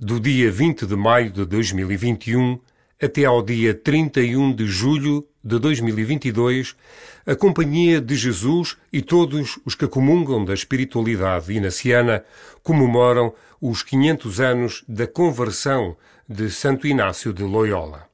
do dia 20 de maio de 2021 até ao dia 31 de julho de 2022, a Companhia de Jesus e todos os que comungam da espiritualidade inaciana comemoram os 500 anos da conversão de Santo Inácio de Loyola.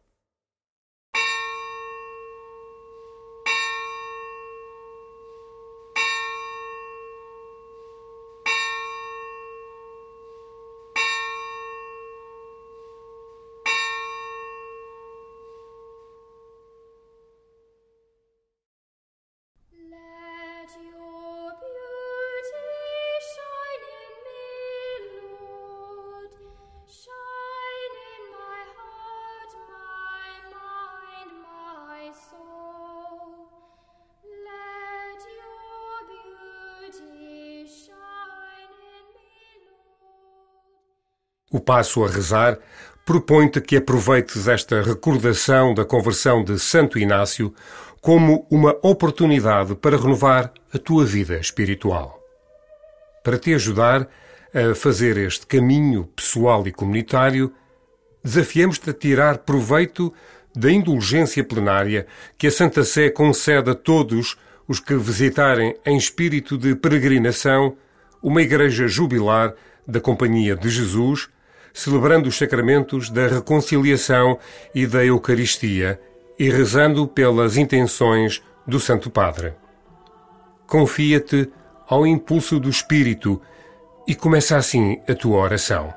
O passo a rezar propõe-te que aproveites esta recordação da conversão de Santo Inácio como uma oportunidade para renovar a tua vida espiritual. Para te ajudar a fazer este caminho pessoal e comunitário, desafiamos-te a tirar proveito da indulgência plenária que a Santa Sé concede a todos os que visitarem em espírito de peregrinação uma igreja jubilar da Companhia de Jesus celebrando os sacramentos da reconciliação e da Eucaristia e rezando pelas intenções do Santo Padre. Confia-te ao impulso do Espírito e começa assim a tua oração.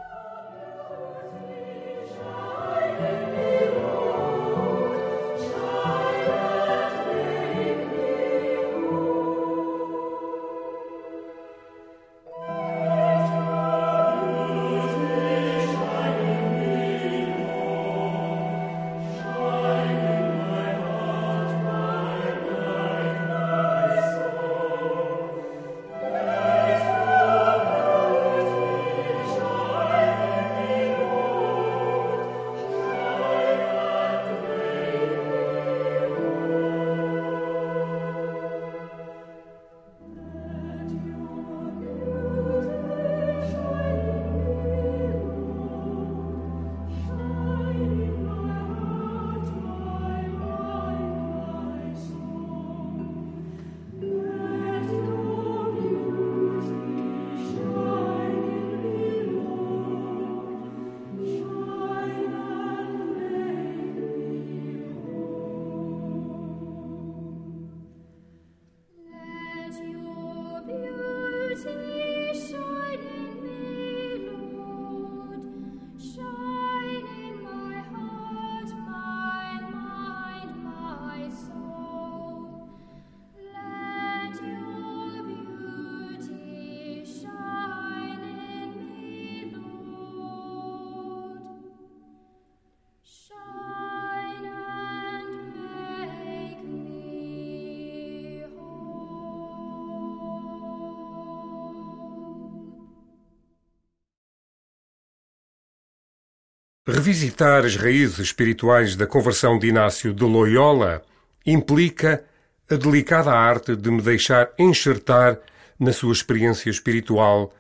Revisitar as raízes espirituais da conversão de Inácio de Loyola implica a delicada arte de me deixar enxertar na sua experiência espiritual,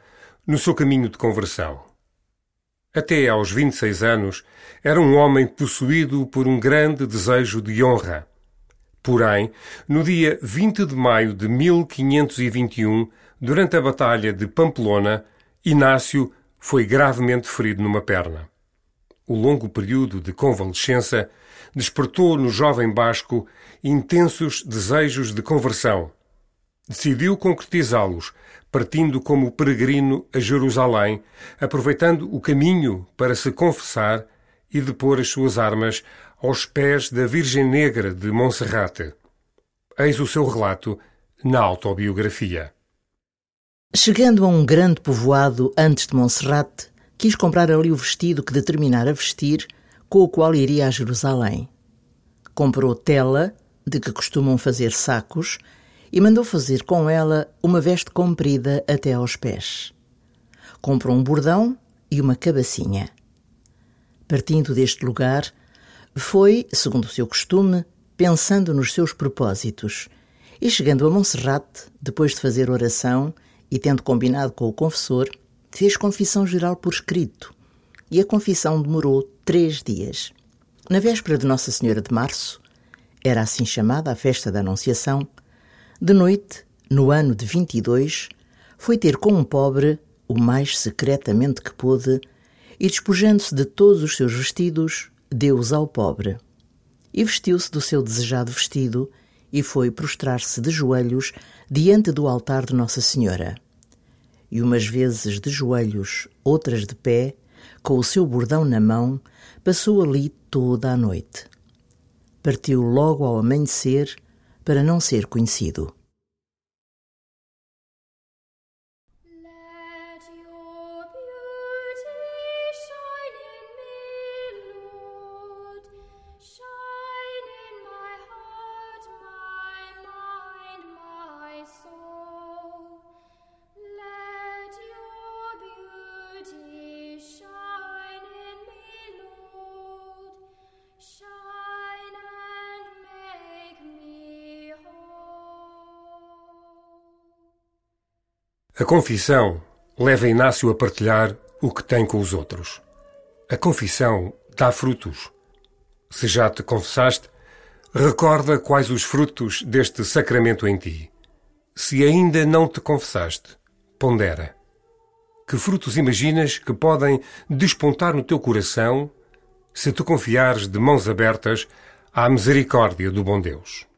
no seu caminho de conversão. Até aos 26 anos, era um homem possuído por um grande desejo de honra. Porém, no dia 20 de maio de 1521, durante a Batalha de Pamplona, Inácio foi gravemente ferido numa perna o longo período de convalescença despertou no jovem basco intensos desejos de conversão. Decidiu concretizá-los, partindo como peregrino a Jerusalém, aproveitando o caminho para se confessar e depor as suas armas aos pés da Virgem Negra de Monserrate. Eis o seu relato na autobiografia. Chegando a um grande povoado antes de Monserrate, quis comprar ali o vestido que determinara vestir, com o qual iria a Jerusalém. Comprou tela, de que costumam fazer sacos, e mandou fazer com ela uma veste comprida até aos pés. Comprou um bordão e uma cabacinha. Partindo deste lugar, foi, segundo o seu costume, pensando nos seus propósitos, e chegando a Monserrate, depois de fazer oração e tendo combinado com o confessor, fez confissão geral por escrito, e a confissão demorou três dias. Na véspera de Nossa Senhora de Março, era assim chamada a festa da Anunciação, de noite, no ano de 22, foi ter com um pobre, o mais secretamente que pôde, e despojando-se de todos os seus vestidos, deu-os ao pobre. E vestiu-se do seu desejado vestido e foi prostrar-se de joelhos diante do altar de Nossa Senhora. E umas vezes de joelhos, outras de pé, com o seu bordão na mão, passou ali toda a noite. Partiu logo ao amanhecer para não ser conhecido. A confissão leva Inácio a partilhar o que tem com os outros. A confissão dá frutos. Se já te confessaste, recorda quais os frutos deste sacramento em ti. Se ainda não te confessaste, pondera. Que frutos imaginas que podem despontar no teu coração se te confiares de mãos abertas à misericórdia do bom Deus?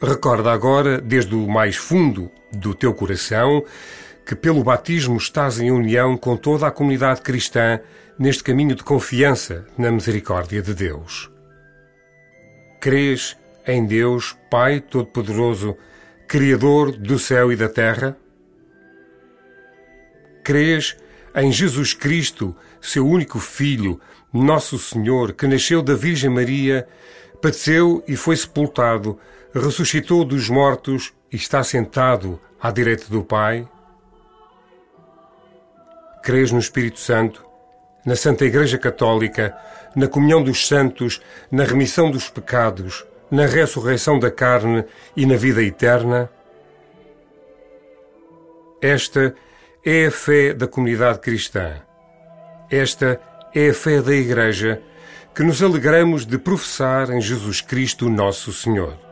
Recorda agora, desde o mais fundo do teu coração, que pelo batismo estás em união com toda a comunidade cristã neste caminho de confiança na misericórdia de Deus. Crês em Deus, Pai Todo-Poderoso, Criador do céu e da terra? Crês em Jesus Cristo, seu único Filho, nosso Senhor, que nasceu da Virgem Maria, padeceu e foi sepultado, ressuscitou dos mortos e está sentado à direita do Pai? Crês no Espírito Santo, na Santa Igreja Católica, na comunhão dos santos, na remissão dos pecados, na ressurreição da carne e na vida eterna? Esta é a fé da comunidade cristã. Esta é a fé da Igreja que nos alegramos de professar em Jesus Cristo, nosso Senhor.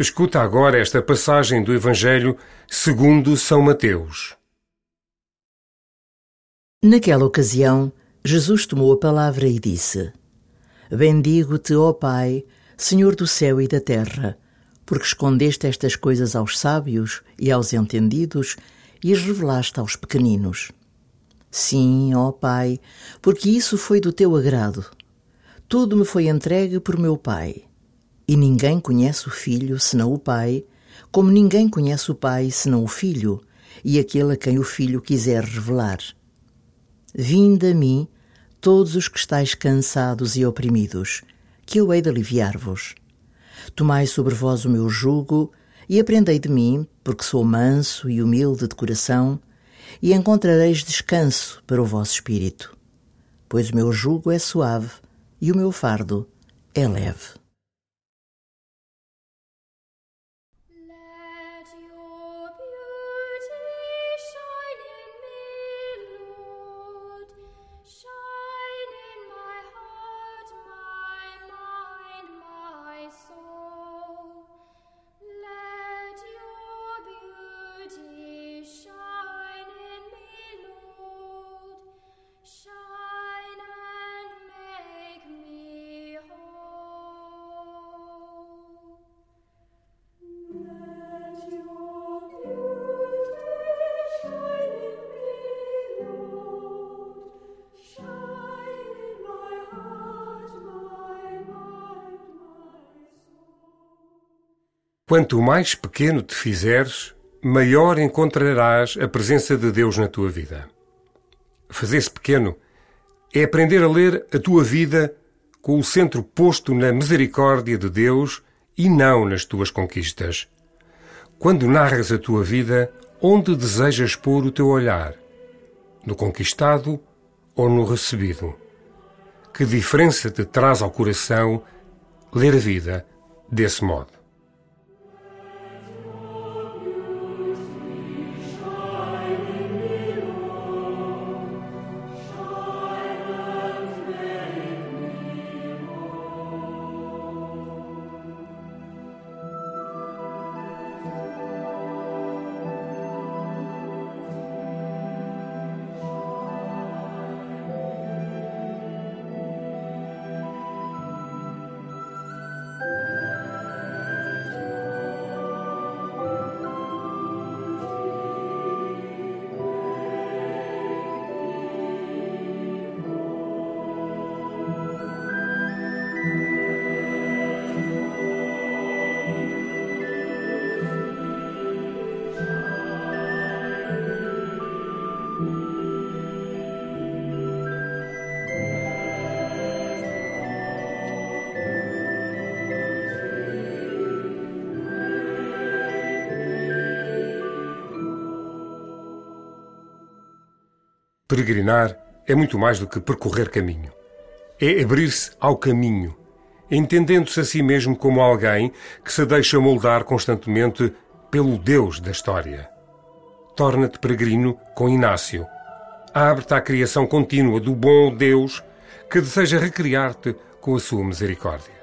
Escuta agora esta passagem do Evangelho segundo São Mateus. Naquela ocasião, Jesus tomou a palavra e disse: Bendigo-te, ó Pai, Senhor do céu e da terra, porque escondeste estas coisas aos sábios e aos entendidos e as revelaste aos pequeninos. Sim, ó Pai, porque isso foi do teu agrado. Tudo me foi entregue por meu Pai. E ninguém conhece o Filho senão o Pai, como ninguém conhece o Pai senão o Filho, e aquele a quem o Filho quiser revelar. Vinde a mim, todos os que estáis cansados e oprimidos, que eu hei de aliviar-vos. Tomai sobre vós o meu jugo e aprendei de mim, porque sou manso e humilde de coração, e encontrareis descanso para o vosso espírito. Pois o meu jugo é suave e o meu fardo é leve. Quanto mais pequeno te fizeres, maior encontrarás a presença de Deus na tua vida. Fazer-se pequeno é aprender a ler a tua vida com o centro posto na misericórdia de Deus e não nas tuas conquistas. Quando narras a tua vida, onde desejas pôr o teu olhar? No conquistado ou no recebido? Que diferença te traz ao coração ler a vida desse modo? Peregrinar é muito mais do que percorrer caminho. É abrir-se ao caminho, entendendo-se a si mesmo como alguém que se deixa moldar constantemente pelo Deus da história. Torna-te peregrino com Inácio. Abre-te à criação contínua do bom Deus que deseja recriar-te com a sua misericórdia.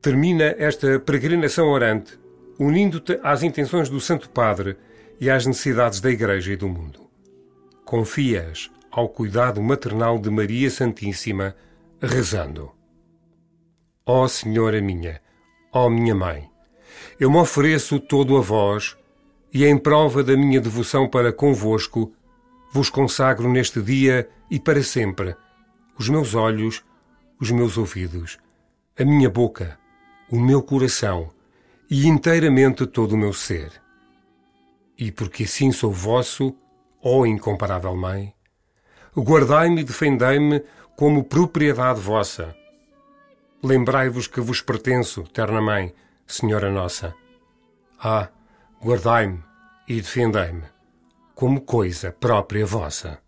Termina esta peregrinação orante unindo-te às intenções do Santo Padre e às necessidades da Igreja e do mundo. Confias ao cuidado maternal de Maria Santíssima, rezando: Ó oh Senhora minha, ó oh minha Mãe, eu me ofereço todo a vós e, em prova da minha devoção para convosco, vos consagro neste dia e para sempre os meus olhos, os meus ouvidos, a minha boca, o meu coração e inteiramente todo o meu ser. E porque assim sou vosso, ó incomparável Mãe, guardai-me e defendei-me como propriedade vossa. Lembrai-vos que vos pertenço, terna Mãe, Senhora Nossa. Ah, guardai-me e defendei-me como coisa própria vossa.